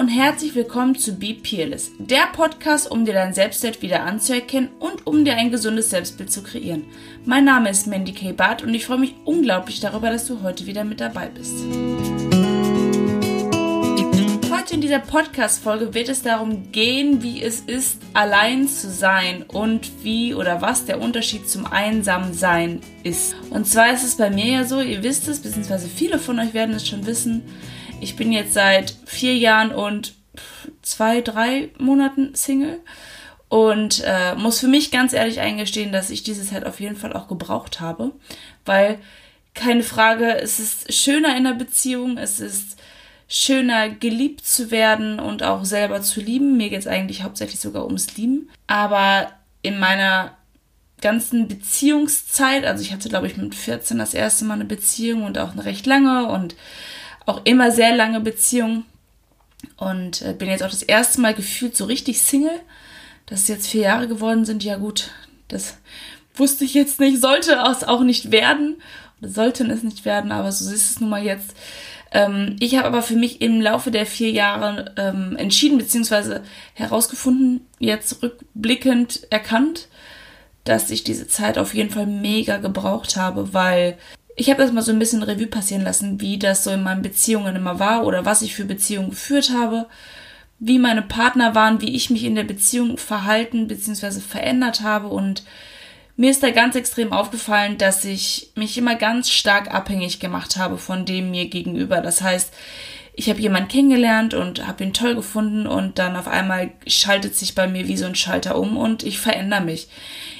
und herzlich willkommen zu Be Peerless, der Podcast, um dir dein Selbstwert wieder anzuerkennen und um dir ein gesundes Selbstbild zu kreieren. Mein Name ist Mandy K. Barth und ich freue mich unglaublich darüber, dass du heute wieder mit dabei bist. Heute in dieser Podcast-Folge wird es darum gehen, wie es ist, allein zu sein und wie oder was der Unterschied zum Einsamsein ist. Und zwar ist es bei mir ja so, ihr wisst es, beziehungsweise viele von euch werden es schon wissen, ich bin jetzt seit vier Jahren und zwei, drei Monaten Single und äh, muss für mich ganz ehrlich eingestehen, dass ich diese Zeit auf jeden Fall auch gebraucht habe, weil keine Frage, es ist schöner in der Beziehung, es ist schöner geliebt zu werden und auch selber zu lieben. Mir geht es eigentlich hauptsächlich sogar ums Lieben, aber in meiner ganzen Beziehungszeit, also ich hatte glaube ich mit 14 das erste Mal eine Beziehung und auch eine recht lange und auch immer sehr lange Beziehung und äh, bin jetzt auch das erste Mal gefühlt so richtig Single. Dass es jetzt vier Jahre geworden sind, ja gut, das wusste ich jetzt nicht, sollte es auch nicht werden oder sollten es nicht werden, aber so ist es nun mal jetzt. Ähm, ich habe aber für mich im Laufe der vier Jahre ähm, entschieden bzw. herausgefunden, jetzt rückblickend erkannt, dass ich diese Zeit auf jeden Fall mega gebraucht habe, weil ich habe das mal so ein bisschen Revue passieren lassen, wie das so in meinen Beziehungen immer war oder was ich für Beziehungen geführt habe, wie meine Partner waren, wie ich mich in der Beziehung verhalten bzw. verändert habe und mir ist da ganz extrem aufgefallen, dass ich mich immer ganz stark abhängig gemacht habe von dem mir gegenüber. Das heißt, ich habe jemanden kennengelernt und habe ihn toll gefunden und dann auf einmal schaltet sich bei mir wie so ein Schalter um und ich verändere mich,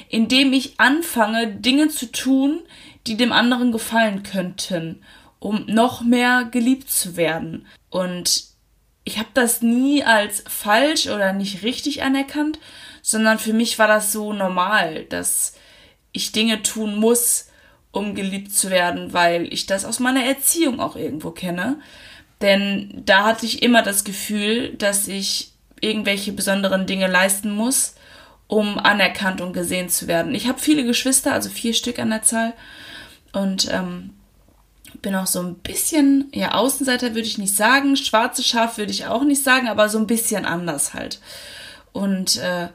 indem ich anfange, Dinge zu tun, die dem anderen gefallen könnten, um noch mehr geliebt zu werden. Und ich habe das nie als falsch oder nicht richtig anerkannt, sondern für mich war das so normal, dass ich Dinge tun muss, um geliebt zu werden, weil ich das aus meiner Erziehung auch irgendwo kenne. Denn da hatte ich immer das Gefühl, dass ich irgendwelche besonderen Dinge leisten muss, um anerkannt und gesehen zu werden. Ich habe viele Geschwister, also vier Stück an der Zahl. Und ähm, bin auch so ein bisschen, ja, Außenseiter würde ich nicht sagen, schwarze Schaf würde ich auch nicht sagen, aber so ein bisschen anders halt. Und äh,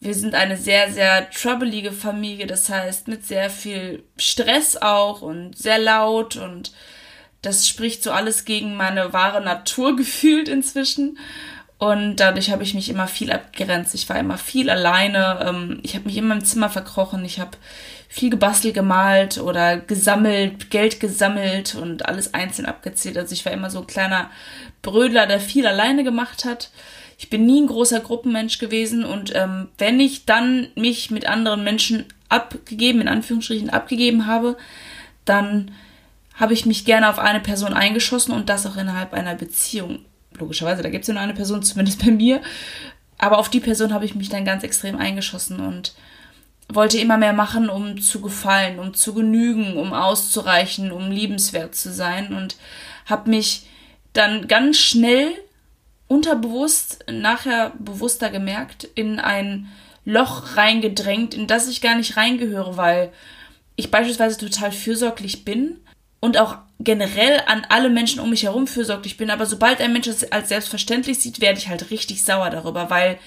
wir sind eine sehr, sehr troublige Familie, das heißt mit sehr viel Stress auch und sehr laut und das spricht so alles gegen meine wahre Natur gefühlt inzwischen. Und dadurch habe ich mich immer viel abgegrenzt. Ich war immer viel alleine. Ähm, ich habe mich immer im Zimmer verkrochen. Ich habe viel gebastelt, gemalt oder gesammelt, Geld gesammelt und alles einzeln abgezählt. Also ich war immer so ein kleiner Brödler, der viel alleine gemacht hat. Ich bin nie ein großer Gruppenmensch gewesen und ähm, wenn ich dann mich mit anderen Menschen abgegeben, in Anführungsstrichen abgegeben habe, dann habe ich mich gerne auf eine Person eingeschossen und das auch innerhalb einer Beziehung. Logischerweise, da gibt es ja nur eine Person, zumindest bei mir. Aber auf die Person habe ich mich dann ganz extrem eingeschossen und wollte immer mehr machen, um zu gefallen, um zu genügen, um auszureichen, um liebenswert zu sein und habe mich dann ganz schnell unterbewusst, nachher bewusster gemerkt, in ein Loch reingedrängt, in das ich gar nicht reingehöre, weil ich beispielsweise total fürsorglich bin und auch generell an alle Menschen um mich herum fürsorglich bin, aber sobald ein Mensch es als selbstverständlich sieht, werde ich halt richtig sauer darüber, weil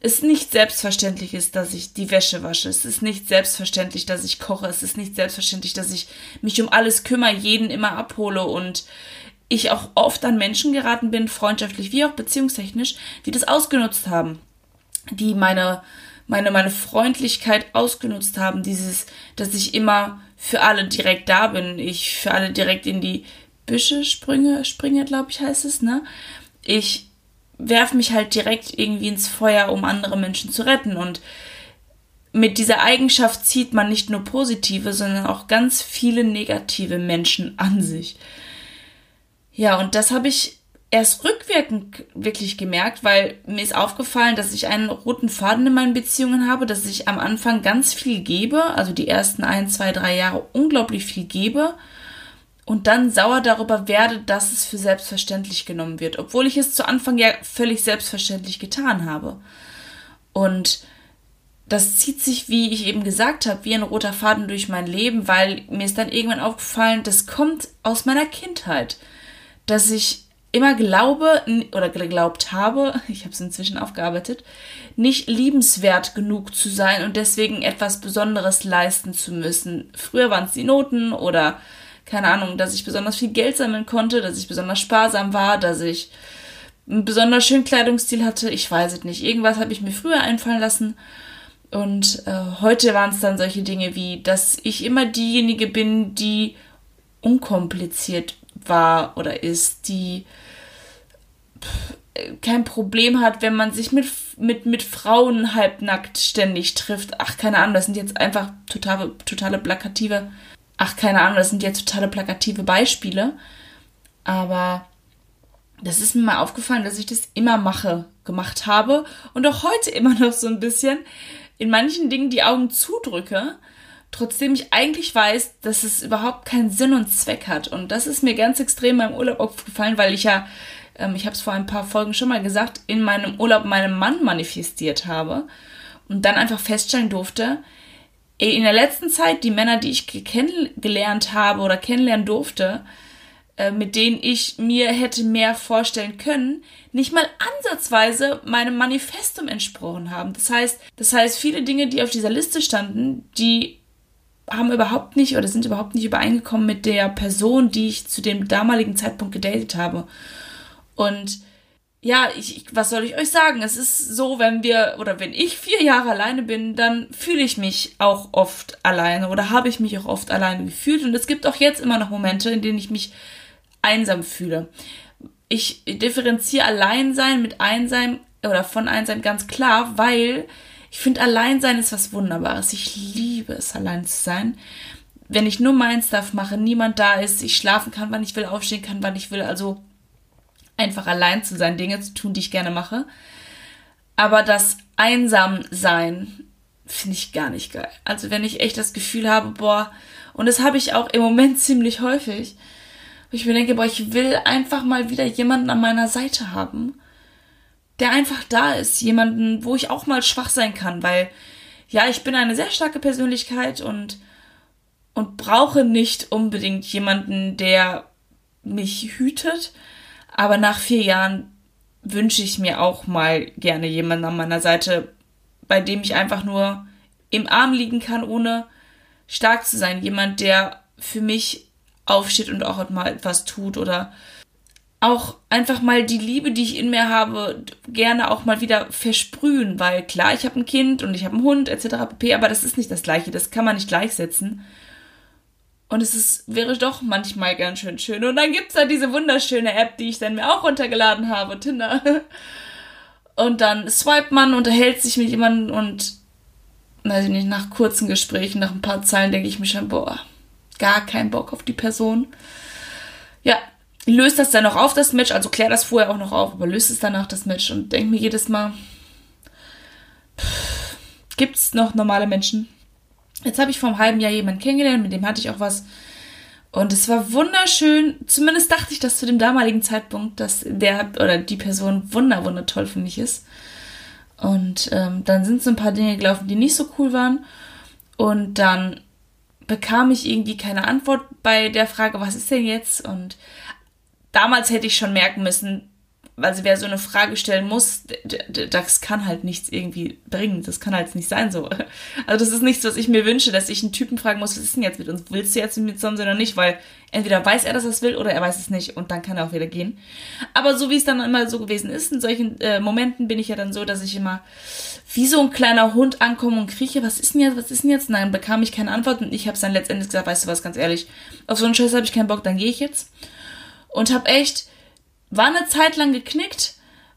es nicht selbstverständlich ist, dass ich die Wäsche wasche. Es ist nicht selbstverständlich, dass ich koche. Es ist nicht selbstverständlich, dass ich mich um alles kümmere, jeden immer abhole und ich auch oft an Menschen geraten bin, freundschaftlich wie auch beziehungstechnisch, die das ausgenutzt haben. Die meine, meine, meine Freundlichkeit ausgenutzt haben. Dieses, dass ich immer für alle direkt da bin. Ich für alle direkt in die Büsche springe, springe, glaube ich, heißt es, ne? Ich werfe mich halt direkt irgendwie ins Feuer, um andere Menschen zu retten. Und mit dieser Eigenschaft zieht man nicht nur positive, sondern auch ganz viele negative Menschen an sich. Ja, und das habe ich erst rückwirkend wirklich gemerkt, weil mir ist aufgefallen, dass ich einen roten Faden in meinen Beziehungen habe, dass ich am Anfang ganz viel gebe, also die ersten ein, zwei, drei Jahre unglaublich viel gebe und dann sauer darüber werde, dass es für selbstverständlich genommen wird, obwohl ich es zu Anfang ja völlig selbstverständlich getan habe. Und das zieht sich, wie ich eben gesagt habe, wie ein roter Faden durch mein Leben, weil mir ist dann irgendwann aufgefallen, das kommt aus meiner Kindheit, dass ich immer glaube oder geglaubt habe, ich habe es inzwischen aufgearbeitet, nicht liebenswert genug zu sein und deswegen etwas Besonderes leisten zu müssen. Früher waren es die Noten oder keine Ahnung, dass ich besonders viel Geld sammeln konnte, dass ich besonders sparsam war, dass ich einen besonders schönen Kleidungsstil hatte. Ich weiß es nicht. Irgendwas habe ich mir früher einfallen lassen. Und äh, heute waren es dann solche Dinge wie, dass ich immer diejenige bin, die unkompliziert war oder ist, die kein Problem hat, wenn man sich mit, mit, mit Frauen halbnackt ständig trifft. Ach, keine Ahnung, das sind jetzt einfach totale, totale plakative, ach, keine Ahnung, das sind jetzt totale plakative Beispiele. Aber das ist mir mal aufgefallen, dass ich das immer mache, gemacht habe und auch heute immer noch so ein bisschen in manchen Dingen die Augen zudrücke, trotzdem ich eigentlich weiß, dass es überhaupt keinen Sinn und Zweck hat. Und das ist mir ganz extrem beim Urlaub aufgefallen, weil ich ja ähm, ich habe es vor ein paar Folgen schon mal gesagt, in meinem Urlaub meinem Mann manifestiert habe und dann einfach feststellen durfte, in der letzten Zeit die Männer, die ich kennengelernt habe oder kennenlernen durfte, äh, mit denen ich mir hätte mehr vorstellen können, nicht mal ansatzweise meinem Manifestum entsprochen haben. Das heißt, das heißt, viele Dinge, die auf dieser Liste standen, die haben überhaupt nicht oder sind überhaupt nicht übereingekommen mit der Person, die ich zu dem damaligen Zeitpunkt gedatet habe. Und ja, ich, ich, was soll ich euch sagen? Es ist so, wenn wir oder wenn ich vier Jahre alleine bin, dann fühle ich mich auch oft alleine oder habe ich mich auch oft alleine gefühlt. Und es gibt auch jetzt immer noch Momente, in denen ich mich einsam fühle. Ich differenziere Alleinsein mit Einsam oder von Einsam ganz klar, weil ich finde, Alleinsein ist was Wunderbares. Ich liebe es, allein zu sein. Wenn ich nur mein Stuff mache, niemand da ist, ich schlafen kann, wann ich will, aufstehen kann, wann ich will. Also einfach allein zu sein, Dinge zu tun, die ich gerne mache. Aber das Einsamsein finde ich gar nicht geil. Also wenn ich echt das Gefühl habe, boah, und das habe ich auch im Moment ziemlich häufig, wo ich mir denke, boah, ich will einfach mal wieder jemanden an meiner Seite haben, der einfach da ist, jemanden, wo ich auch mal schwach sein kann, weil ja, ich bin eine sehr starke Persönlichkeit und und brauche nicht unbedingt jemanden, der mich hütet, aber nach vier Jahren wünsche ich mir auch mal gerne jemanden an meiner Seite, bei dem ich einfach nur im Arm liegen kann, ohne stark zu sein. Jemand, der für mich aufsteht und auch mal etwas tut oder auch einfach mal die Liebe, die ich in mir habe, gerne auch mal wieder versprühen, weil klar, ich habe ein Kind und ich habe einen Hund etc. pp, aber das ist nicht das gleiche, das kann man nicht gleichsetzen. Und es ist, wäre doch manchmal ganz schön schön. Und dann gibt's da diese wunderschöne App, die ich dann mir auch runtergeladen habe, Tinder. Und dann swipe man, unterhält sich mit jemandem und, weiß ich nicht, nach kurzen Gesprächen, nach ein paar Zeilen denke ich mir schon, boah, gar keinen Bock auf die Person. Ja, löst das dann noch auf, das Match, also klär das vorher auch noch auf, aber löst es danach das Match und denk mir jedes Mal, pff, gibt's noch normale Menschen? Jetzt habe ich vor einem halben Jahr jemanden kennengelernt, mit dem hatte ich auch was. Und es war wunderschön. Zumindest dachte ich das zu dem damaligen Zeitpunkt, dass der oder die Person wunder, wunder toll für mich ist. Und ähm, dann sind so ein paar Dinge gelaufen, die nicht so cool waren. Und dann bekam ich irgendwie keine Antwort bei der Frage, was ist denn jetzt? Und damals hätte ich schon merken müssen, also wer so eine Frage stellen muss, das kann halt nichts irgendwie bringen. Das kann halt nicht sein so. Also das ist nichts, was ich mir wünsche, dass ich einen Typen fragen muss, was ist denn jetzt mit uns? Willst du jetzt mit uns oder nicht? Weil entweder weiß er, dass er es will oder er weiß es nicht und dann kann er auch wieder gehen. Aber so wie es dann immer so gewesen ist, in solchen äh, Momenten bin ich ja dann so, dass ich immer wie so ein kleiner Hund ankomme und krieche, was ist denn jetzt, was ist denn jetzt? Nein, bekam ich keine Antwort und ich habe dann letztendlich gesagt, weißt du was, ganz ehrlich, auf so einen Scheiß habe ich keinen Bock, dann gehe ich jetzt. Und habe echt war eine Zeit lang geknickt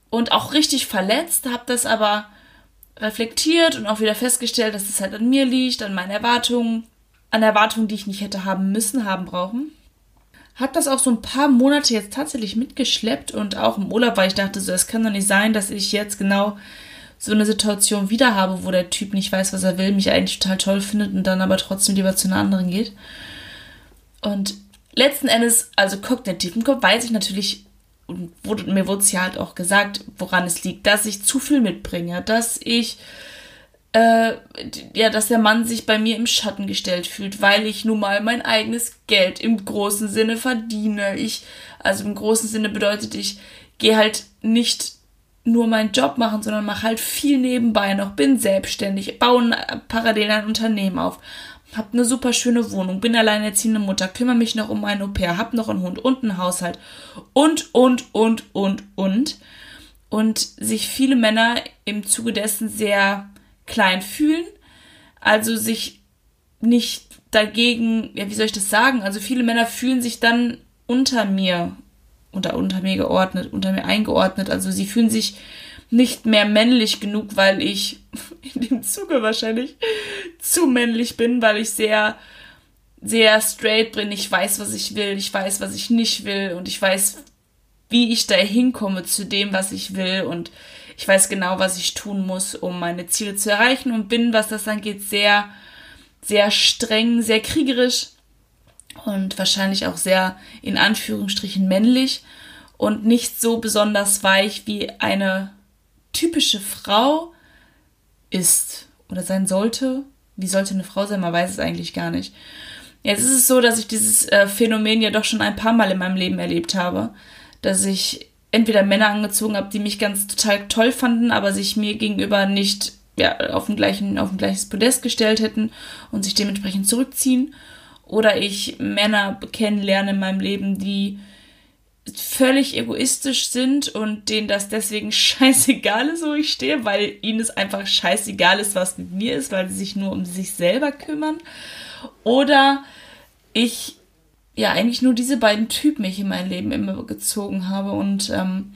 und auch richtig verletzt, habe das aber reflektiert und auch wieder festgestellt, dass es halt an mir liegt, an meinen Erwartungen, an Erwartungen, die ich nicht hätte haben müssen, haben brauchen. Hab das auch so ein paar Monate jetzt tatsächlich mitgeschleppt und auch im Urlaub, weil ich dachte, so, es kann doch nicht sein, dass ich jetzt genau so eine Situation wieder habe, wo der Typ nicht weiß, was er will, mich eigentlich total toll findet und dann aber trotzdem lieber zu einer anderen geht. Und letzten Endes, also kognitiv im Kopf, weiß ich natürlich, und wurde, mir wurde es ja halt auch gesagt, woran es liegt, dass ich zu viel mitbringe, dass ich äh, ja, dass der Mann sich bei mir im Schatten gestellt fühlt, weil ich nun mal mein eigenes Geld im großen Sinne verdiene. Ich, also im großen Sinne bedeutet, ich gehe halt nicht nur meinen Job machen, sondern mache halt viel nebenbei noch, bin selbstständig, baue parallel ein Unternehmen auf, hab eine super schöne Wohnung, bin alleinerziehende Mutter, kümmere mich noch um ein Au pair, hab noch einen Hund und einen Haushalt und, und, und, und, und. Und sich viele Männer im Zuge dessen sehr klein fühlen, also sich nicht dagegen, ja, wie soll ich das sagen? Also viele Männer fühlen sich dann unter mir, unter, unter mir geordnet, unter mir eingeordnet. Also sie fühlen sich nicht mehr männlich genug, weil ich in dem Zuge wahrscheinlich zu männlich bin, weil ich sehr, sehr straight bin. Ich weiß, was ich will, ich weiß, was ich nicht will. Und ich weiß, wie ich da hinkomme zu dem, was ich will. Und ich weiß genau, was ich tun muss, um meine Ziele zu erreichen. Und bin, was das angeht, sehr, sehr streng, sehr kriegerisch. Und wahrscheinlich auch sehr in Anführungsstrichen männlich. Und nicht so besonders weich wie eine typische Frau ist oder sein sollte. Wie sollte eine Frau sein? Man weiß es eigentlich gar nicht. Jetzt ist es so, dass ich dieses äh, Phänomen ja doch schon ein paar Mal in meinem Leben erlebt habe, dass ich entweder Männer angezogen habe, die mich ganz total toll fanden, aber sich mir gegenüber nicht ja, auf, ein gleichen, auf ein gleiches Podest gestellt hätten und sich dementsprechend zurückziehen. Oder ich Männer kennenlerne in meinem Leben, die völlig egoistisch sind und denen das deswegen scheißegal ist, wo ich stehe, weil ihnen es einfach scheißegal ist, was mit mir ist, weil sie sich nur um sich selber kümmern. Oder ich ja eigentlich nur diese beiden Typen ich in mein Leben immer gezogen habe. Und ähm,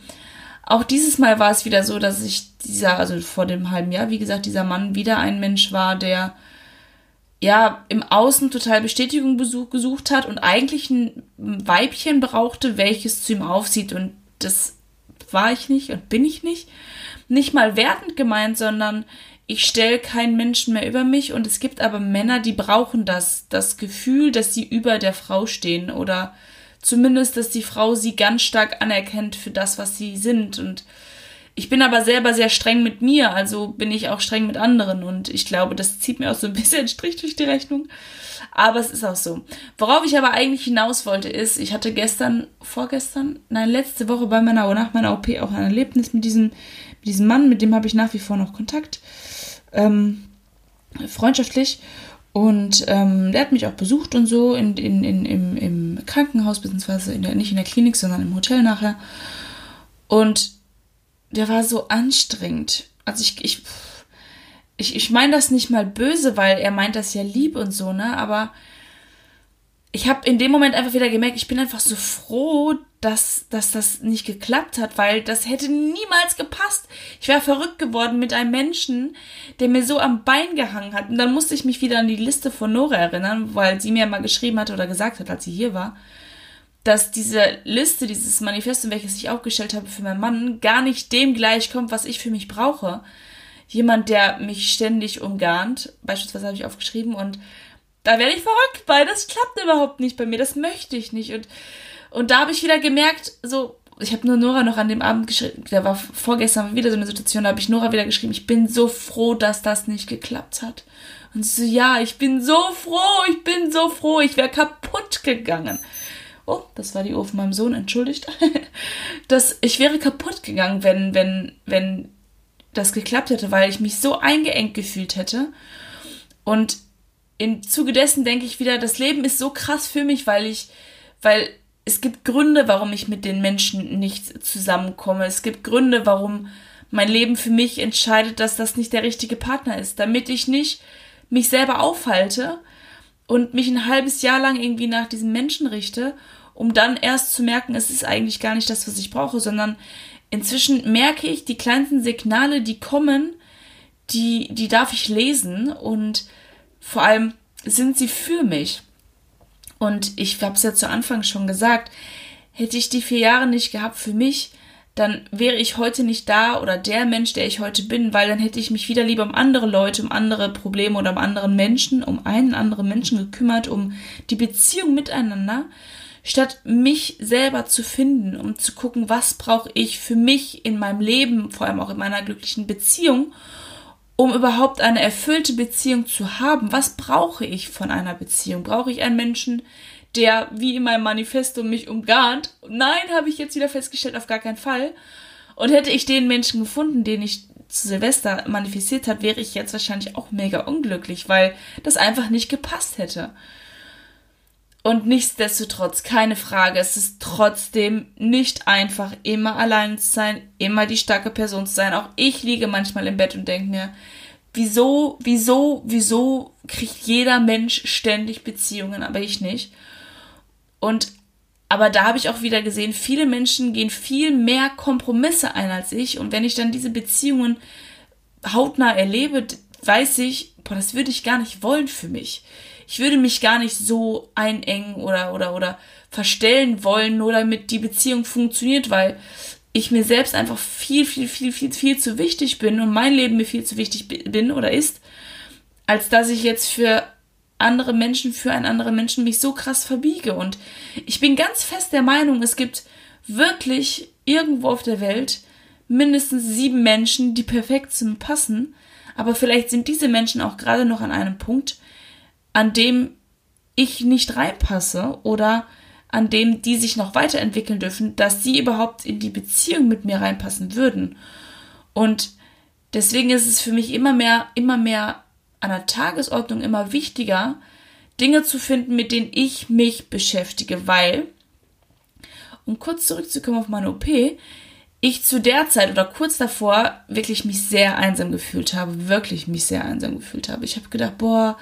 auch dieses Mal war es wieder so, dass ich dieser, also vor dem halben Jahr, wie gesagt, dieser Mann wieder ein Mensch war, der ja im Außen total Bestätigung gesucht hat und eigentlich ein Weibchen brauchte, welches zu ihm aufsieht. Und das war ich nicht und bin ich nicht. Nicht mal wertend gemeint, sondern ich stelle keinen Menschen mehr über mich und es gibt aber Männer, die brauchen das, das Gefühl, dass sie über der Frau stehen oder zumindest, dass die Frau sie ganz stark anerkennt für das, was sie sind und ich bin aber selber sehr streng mit mir, also bin ich auch streng mit anderen und ich glaube, das zieht mir auch so ein bisschen Strich durch die Rechnung. Aber es ist auch so. Worauf ich aber eigentlich hinaus wollte, ist, ich hatte gestern, vorgestern, nein, letzte Woche bei meiner, nach meiner OP auch ein Erlebnis mit diesem, mit diesem Mann, mit dem habe ich nach wie vor noch Kontakt ähm, freundschaftlich. Und ähm, der hat mich auch besucht und so in, in, in, im, im Krankenhaus, beziehungsweise in der, nicht in der Klinik, sondern im Hotel nachher. Und der war so anstrengend. Also ich, ich, ich, ich meine das nicht mal böse, weil er meint das ja lieb und so, ne? Aber ich habe in dem Moment einfach wieder gemerkt, ich bin einfach so froh, dass, dass das nicht geklappt hat, weil das hätte niemals gepasst. Ich wäre verrückt geworden mit einem Menschen, der mir so am Bein gehangen hat. Und dann musste ich mich wieder an die Liste von Nora erinnern, weil sie mir mal geschrieben hatte oder gesagt hat, als sie hier war, dass diese Liste, dieses Manifest, welches ich aufgestellt habe für meinen Mann, gar nicht dem gleichkommt, was ich für mich brauche. Jemand, der mich ständig umgarnt, beispielsweise habe ich aufgeschrieben und da werde ich verrückt bei, das klappt überhaupt nicht bei mir, das möchte ich nicht und und da habe ich wieder gemerkt, so, ich habe nur Nora noch an dem Abend geschrieben, da war vorgestern wieder so eine Situation, da habe ich Nora wieder geschrieben, ich bin so froh, dass das nicht geklappt hat. Und sie so, ja, ich bin so froh, ich bin so froh, ich wäre kaputt gegangen. Oh, das war die Uhr von meinem Sohn, entschuldigt. das, ich wäre kaputt gegangen, wenn, wenn, wenn das geklappt hätte, weil ich mich so eingeengt gefühlt hätte. Und im Zuge dessen denke ich wieder, das Leben ist so krass für mich, weil ich, weil es gibt Gründe, warum ich mit den Menschen nicht zusammenkomme. Es gibt Gründe, warum mein Leben für mich entscheidet, dass das nicht der richtige Partner ist, damit ich nicht mich selber aufhalte und mich ein halbes Jahr lang irgendwie nach diesem Menschen richte, um dann erst zu merken, es ist eigentlich gar nicht das, was ich brauche, sondern inzwischen merke ich, die kleinsten Signale, die kommen, die, die darf ich lesen und vor allem sind sie für mich. Und ich habe es ja zu Anfang schon gesagt, hätte ich die vier Jahre nicht gehabt für mich, dann wäre ich heute nicht da oder der Mensch, der ich heute bin, weil dann hätte ich mich wieder lieber um andere Leute, um andere Probleme oder um anderen Menschen, um einen anderen Menschen gekümmert, um die Beziehung miteinander, statt mich selber zu finden, um zu gucken, was brauche ich für mich in meinem Leben, vor allem auch in meiner glücklichen Beziehung um überhaupt eine erfüllte Beziehung zu haben, was brauche ich von einer Beziehung? Brauche ich einen Menschen, der wie in meinem Manifesto mich umgarnt? Nein, habe ich jetzt wieder festgestellt, auf gar keinen Fall. Und hätte ich den Menschen gefunden, den ich zu Silvester manifestiert hat, wäre ich jetzt wahrscheinlich auch mega unglücklich, weil das einfach nicht gepasst hätte. Und nichtsdestotrotz, keine Frage, es ist trotzdem nicht einfach, immer allein zu sein, immer die starke Person zu sein. Auch ich liege manchmal im Bett und denke mir, wieso, wieso, wieso kriegt jeder Mensch ständig Beziehungen, aber ich nicht? Und aber da habe ich auch wieder gesehen, viele Menschen gehen viel mehr Kompromisse ein als ich. Und wenn ich dann diese Beziehungen hautnah erlebe, weiß ich, boah, das würde ich gar nicht wollen für mich. Ich würde mich gar nicht so einengen oder, oder, oder verstellen wollen, nur damit die Beziehung funktioniert, weil ich mir selbst einfach viel, viel, viel, viel, viel zu wichtig bin und mein Leben mir viel zu wichtig bin oder ist, als dass ich jetzt für andere Menschen, für einen anderen Menschen mich so krass verbiege. Und ich bin ganz fest der Meinung, es gibt wirklich irgendwo auf der Welt mindestens sieben Menschen, die perfekt zu mir passen. Aber vielleicht sind diese Menschen auch gerade noch an einem Punkt, an dem ich nicht reinpasse oder an dem die sich noch weiterentwickeln dürfen, dass sie überhaupt in die Beziehung mit mir reinpassen würden. Und deswegen ist es für mich immer mehr, immer mehr an der Tagesordnung immer wichtiger, Dinge zu finden, mit denen ich mich beschäftige, weil, um kurz zurückzukommen auf meine OP, ich zu der Zeit oder kurz davor wirklich mich sehr einsam gefühlt habe, wirklich mich sehr einsam gefühlt habe. Ich habe gedacht, boah,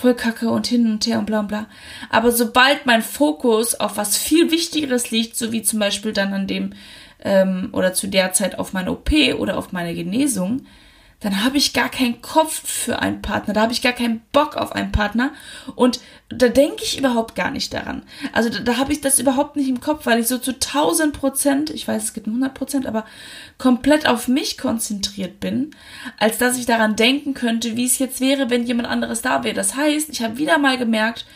voll kacke und hin und her und bla bla. Aber sobald mein Fokus auf was viel Wichtigeres liegt, so wie zum Beispiel dann an dem ähm, oder zu der Zeit auf meine OP oder auf meine Genesung, dann habe ich gar keinen Kopf für einen Partner, da habe ich gar keinen Bock auf einen Partner und da denke ich überhaupt gar nicht daran. Also da, da habe ich das überhaupt nicht im Kopf, weil ich so zu 1000 Prozent, ich weiß, es gibt 100 Prozent, aber komplett auf mich konzentriert bin, als dass ich daran denken könnte, wie es jetzt wäre, wenn jemand anderes da wäre. Das heißt, ich habe wieder mal gemerkt,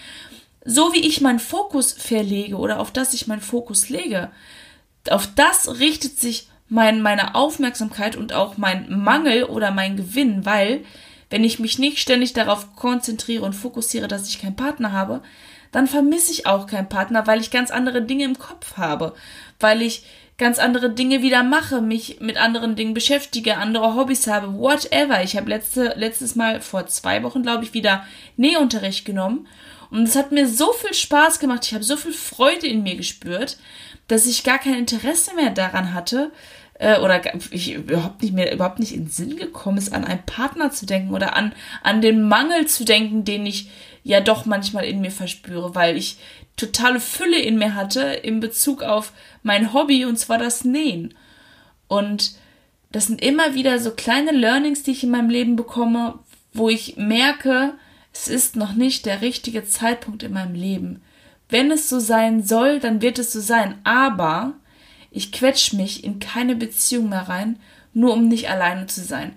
so wie ich meinen Fokus verlege oder auf das ich meinen Fokus lege, auf das richtet sich mein, meine Aufmerksamkeit und auch mein Mangel oder mein Gewinn, weil wenn ich mich nicht ständig darauf konzentriere und fokussiere, dass ich keinen Partner habe, dann vermisse ich auch keinen Partner, weil ich ganz andere Dinge im Kopf habe, weil ich ganz andere Dinge wieder mache, mich mit anderen Dingen beschäftige, andere Hobbys habe, whatever. Ich habe letzte, letztes Mal vor zwei Wochen, glaube ich, wieder Nähunterricht genommen und es hat mir so viel Spaß gemacht, ich habe so viel Freude in mir gespürt, dass ich gar kein Interesse mehr daran hatte, äh, oder ich überhaupt nicht mehr, überhaupt nicht in Sinn gekommen ist, an einen Partner zu denken oder an, an den Mangel zu denken, den ich ja doch manchmal in mir verspüre, weil ich totale Fülle in mir hatte in Bezug auf mein Hobby und zwar das Nähen. Und das sind immer wieder so kleine Learnings, die ich in meinem Leben bekomme, wo ich merke, es ist noch nicht der richtige Zeitpunkt in meinem Leben. Wenn es so sein soll, dann wird es so sein. Aber ich quetsch mich in keine Beziehung mehr rein, nur um nicht alleine zu sein.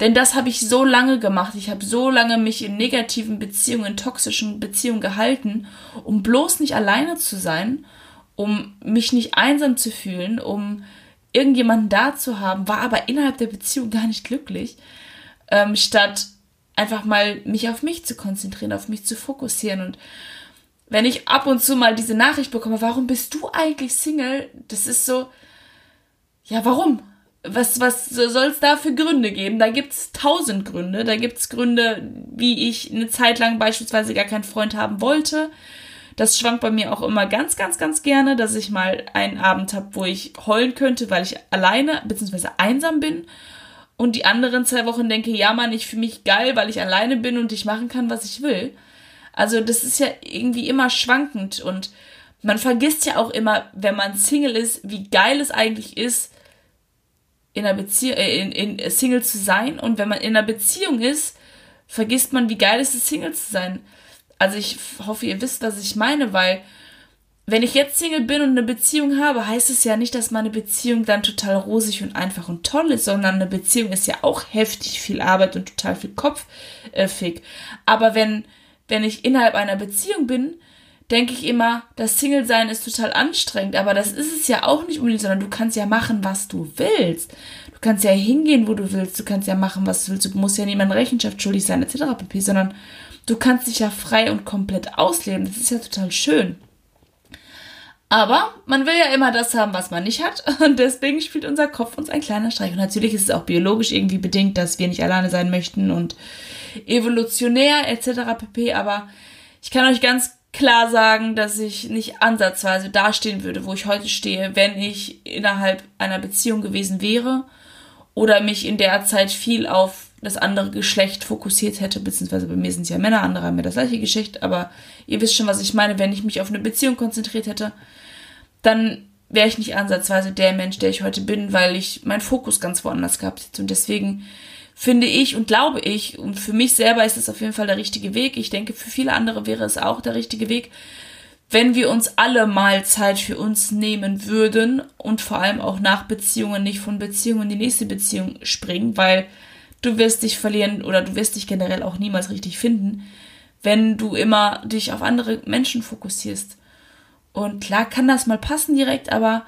Denn das habe ich so lange gemacht. Ich habe so lange mich in negativen Beziehungen, in toxischen Beziehungen gehalten, um bloß nicht alleine zu sein, um mich nicht einsam zu fühlen, um irgendjemanden da zu haben, war aber innerhalb der Beziehung gar nicht glücklich, ähm, statt einfach mal mich auf mich zu konzentrieren, auf mich zu fokussieren und wenn ich ab und zu mal diese Nachricht bekomme, warum bist du eigentlich Single? Das ist so, ja, warum? Was, was soll es da für Gründe geben? Da gibt es tausend Gründe. Da gibt es Gründe, wie ich eine Zeit lang beispielsweise gar keinen Freund haben wollte. Das schwankt bei mir auch immer ganz, ganz, ganz gerne, dass ich mal einen Abend habe, wo ich heulen könnte, weil ich alleine bzw. einsam bin. Und die anderen zwei Wochen denke, ja Mann, ich fühle mich geil, weil ich alleine bin und ich machen kann, was ich will. Also das ist ja irgendwie immer schwankend und man vergisst ja auch immer, wenn man Single ist, wie geil es eigentlich ist, in einer Beziehung, äh, in, in Single zu sein. Und wenn man in einer Beziehung ist, vergisst man, wie geil es ist, Single zu sein. Also ich hoffe, ihr wisst, was ich meine, weil wenn ich jetzt Single bin und eine Beziehung habe, heißt es ja nicht, dass meine Beziehung dann total rosig und einfach und toll ist, sondern eine Beziehung ist ja auch heftig viel Arbeit und total viel Kopffick. Aber wenn wenn ich innerhalb einer Beziehung bin, denke ich immer, das Single-Sein ist total anstrengend, aber das ist es ja auch nicht unbedingt, sondern du kannst ja machen, was du willst. Du kannst ja hingehen, wo du willst, du kannst ja machen, was du willst, du musst ja niemandem Rechenschaft schuldig sein, etc. pp, sondern du kannst dich ja frei und komplett ausleben. Das ist ja total schön. Aber man will ja immer das haben, was man nicht hat. Und deswegen spielt unser Kopf uns ein kleiner Streich. Und natürlich ist es auch biologisch irgendwie bedingt, dass wir nicht alleine sein möchten und evolutionär etc. pp. Aber ich kann euch ganz klar sagen, dass ich nicht ansatzweise dastehen würde, wo ich heute stehe, wenn ich innerhalb einer Beziehung gewesen wäre oder mich in der Zeit viel auf das andere Geschlecht fokussiert hätte, beziehungsweise bei mir sind es ja Männer, andere haben ja das gleiche Geschlecht, aber ihr wisst schon, was ich meine, wenn ich mich auf eine Beziehung konzentriert hätte, dann wäre ich nicht ansatzweise der Mensch, der ich heute bin, weil ich meinen Fokus ganz woanders gehabt hätte. Und deswegen finde ich und glaube ich, und für mich selber ist es auf jeden Fall der richtige Weg. Ich denke, für viele andere wäre es auch der richtige Weg, wenn wir uns alle mal Zeit für uns nehmen würden und vor allem auch nach Beziehungen nicht von Beziehung in die nächste Beziehung springen, weil du wirst dich verlieren oder du wirst dich generell auch niemals richtig finden, wenn du immer dich auf andere Menschen fokussierst. Und klar kann das mal passen direkt, aber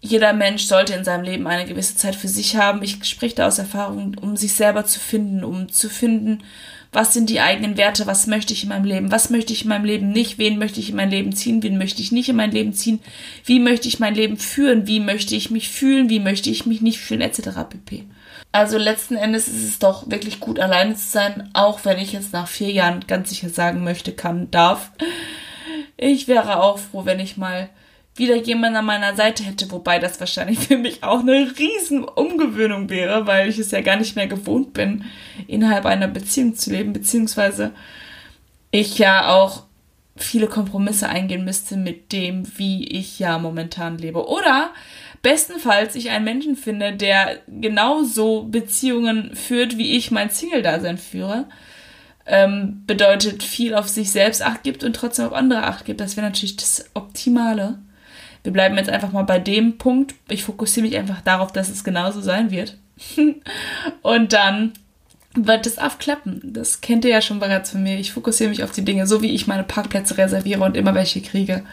jeder Mensch sollte in seinem Leben eine gewisse Zeit für sich haben. Ich spreche da aus Erfahrung, um sich selber zu finden, um zu finden, was sind die eigenen Werte, was möchte ich in meinem Leben, was möchte ich in meinem Leben nicht, wen möchte ich in mein Leben ziehen, wen möchte ich nicht in mein Leben ziehen, wie möchte ich mein Leben führen, wie möchte ich mich fühlen, wie möchte ich mich nicht fühlen, etc. pp. Also letzten Endes ist es doch wirklich gut, alleine zu sein, auch wenn ich jetzt nach vier Jahren ganz sicher sagen möchte, kann, darf. Ich wäre auch froh, wenn ich mal wieder jemand an meiner Seite hätte, wobei das wahrscheinlich für mich auch eine riesen Umgewöhnung wäre, weil ich es ja gar nicht mehr gewohnt bin, innerhalb einer Beziehung zu leben, beziehungsweise ich ja auch viele Kompromisse eingehen müsste mit dem, wie ich ja momentan lebe. Oder bestenfalls ich einen Menschen finde, der genauso Beziehungen führt, wie ich mein Single-Dasein führe. Ähm, bedeutet viel auf sich selbst Acht gibt und trotzdem auf andere Acht gibt. Das wäre natürlich das Optimale wir bleiben jetzt einfach mal bei dem Punkt. Ich fokussiere mich einfach darauf, dass es genauso sein wird. und dann wird es aufklappen. Das kennt ihr ja schon bereits von mir. Ich fokussiere mich auf die Dinge, so wie ich meine Parkplätze reserviere und immer welche kriege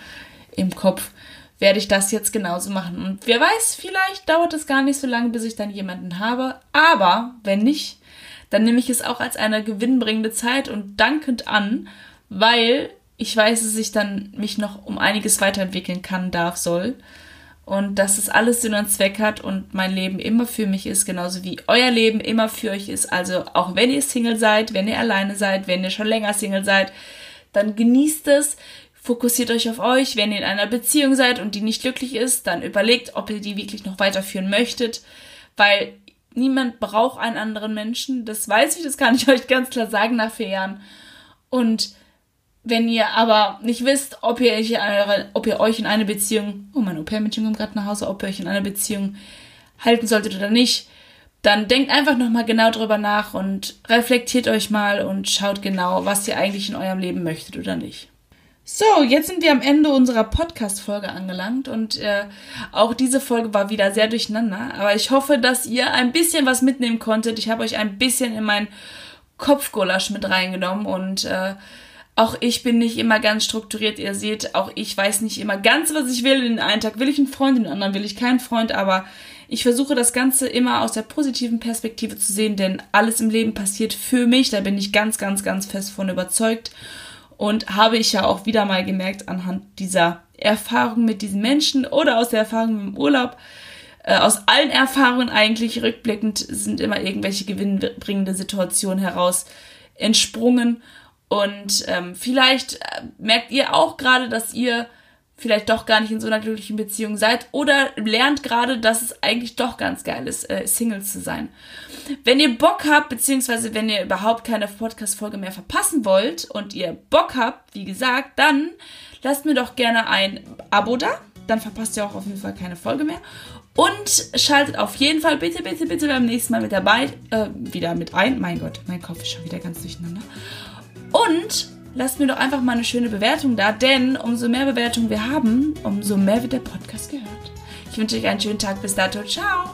im Kopf, werde ich das jetzt genauso machen. Und wer weiß, vielleicht dauert es gar nicht so lange, bis ich dann jemanden habe. Aber wenn nicht, dann nehme ich es auch als eine gewinnbringende Zeit und dankend an, weil ich weiß, dass ich dann mich noch um einiges weiterentwickeln kann, darf, soll. Und dass es alles Sinn und Zweck hat und mein Leben immer für mich ist, genauso wie euer Leben immer für euch ist. Also auch wenn ihr Single seid, wenn ihr alleine seid, wenn ihr schon länger Single seid, dann genießt es, fokussiert euch auf euch. Wenn ihr in einer Beziehung seid und die nicht glücklich ist, dann überlegt, ob ihr die wirklich noch weiterführen möchtet, weil niemand braucht einen anderen Menschen. Das weiß ich, das kann ich euch ganz klar sagen nach vier Jahren. Und wenn ihr aber nicht wisst, ob ihr, eine, ob ihr euch in eine Beziehung, oh mein Au-pair-Mädchen kommt gerade nach Hause, ob ihr euch in einer Beziehung halten solltet oder nicht, dann denkt einfach nochmal genau drüber nach und reflektiert euch mal und schaut genau, was ihr eigentlich in eurem Leben möchtet oder nicht. So, jetzt sind wir am Ende unserer Podcast-Folge angelangt und äh, auch diese Folge war wieder sehr durcheinander. Aber ich hoffe, dass ihr ein bisschen was mitnehmen konntet. Ich habe euch ein bisschen in meinen Kopfgulasch mit reingenommen und äh, auch ich bin nicht immer ganz strukturiert. Ihr seht, auch ich weiß nicht immer ganz, was ich will. Den einen Tag will ich einen Freund, den anderen will ich keinen Freund, aber ich versuche das Ganze immer aus der positiven Perspektive zu sehen, denn alles im Leben passiert für mich. Da bin ich ganz, ganz, ganz fest von überzeugt. Und habe ich ja auch wieder mal gemerkt anhand dieser Erfahrung mit diesen Menschen oder aus der Erfahrung im Urlaub, äh, aus allen Erfahrungen eigentlich rückblickend sind immer irgendwelche gewinnbringende Situationen heraus entsprungen. Und ähm, vielleicht äh, merkt ihr auch gerade, dass ihr vielleicht doch gar nicht in so einer glücklichen Beziehung seid oder lernt gerade, dass es eigentlich doch ganz geil ist, äh, Single zu sein. Wenn ihr Bock habt, beziehungsweise wenn ihr überhaupt keine Podcast-Folge mehr verpassen wollt und ihr Bock habt, wie gesagt, dann lasst mir doch gerne ein Abo da. Dann verpasst ihr auch auf jeden Fall keine Folge mehr. Und schaltet auf jeden Fall bitte, bitte, bitte beim nächsten Mal mit dabei, äh, wieder mit ein. Mein Gott, mein Kopf ist schon wieder ganz durcheinander. Und lasst mir doch einfach mal eine schöne Bewertung da, denn umso mehr Bewertungen wir haben, umso mehr wird der Podcast gehört. Ich wünsche euch einen schönen Tag. Bis dato. Ciao.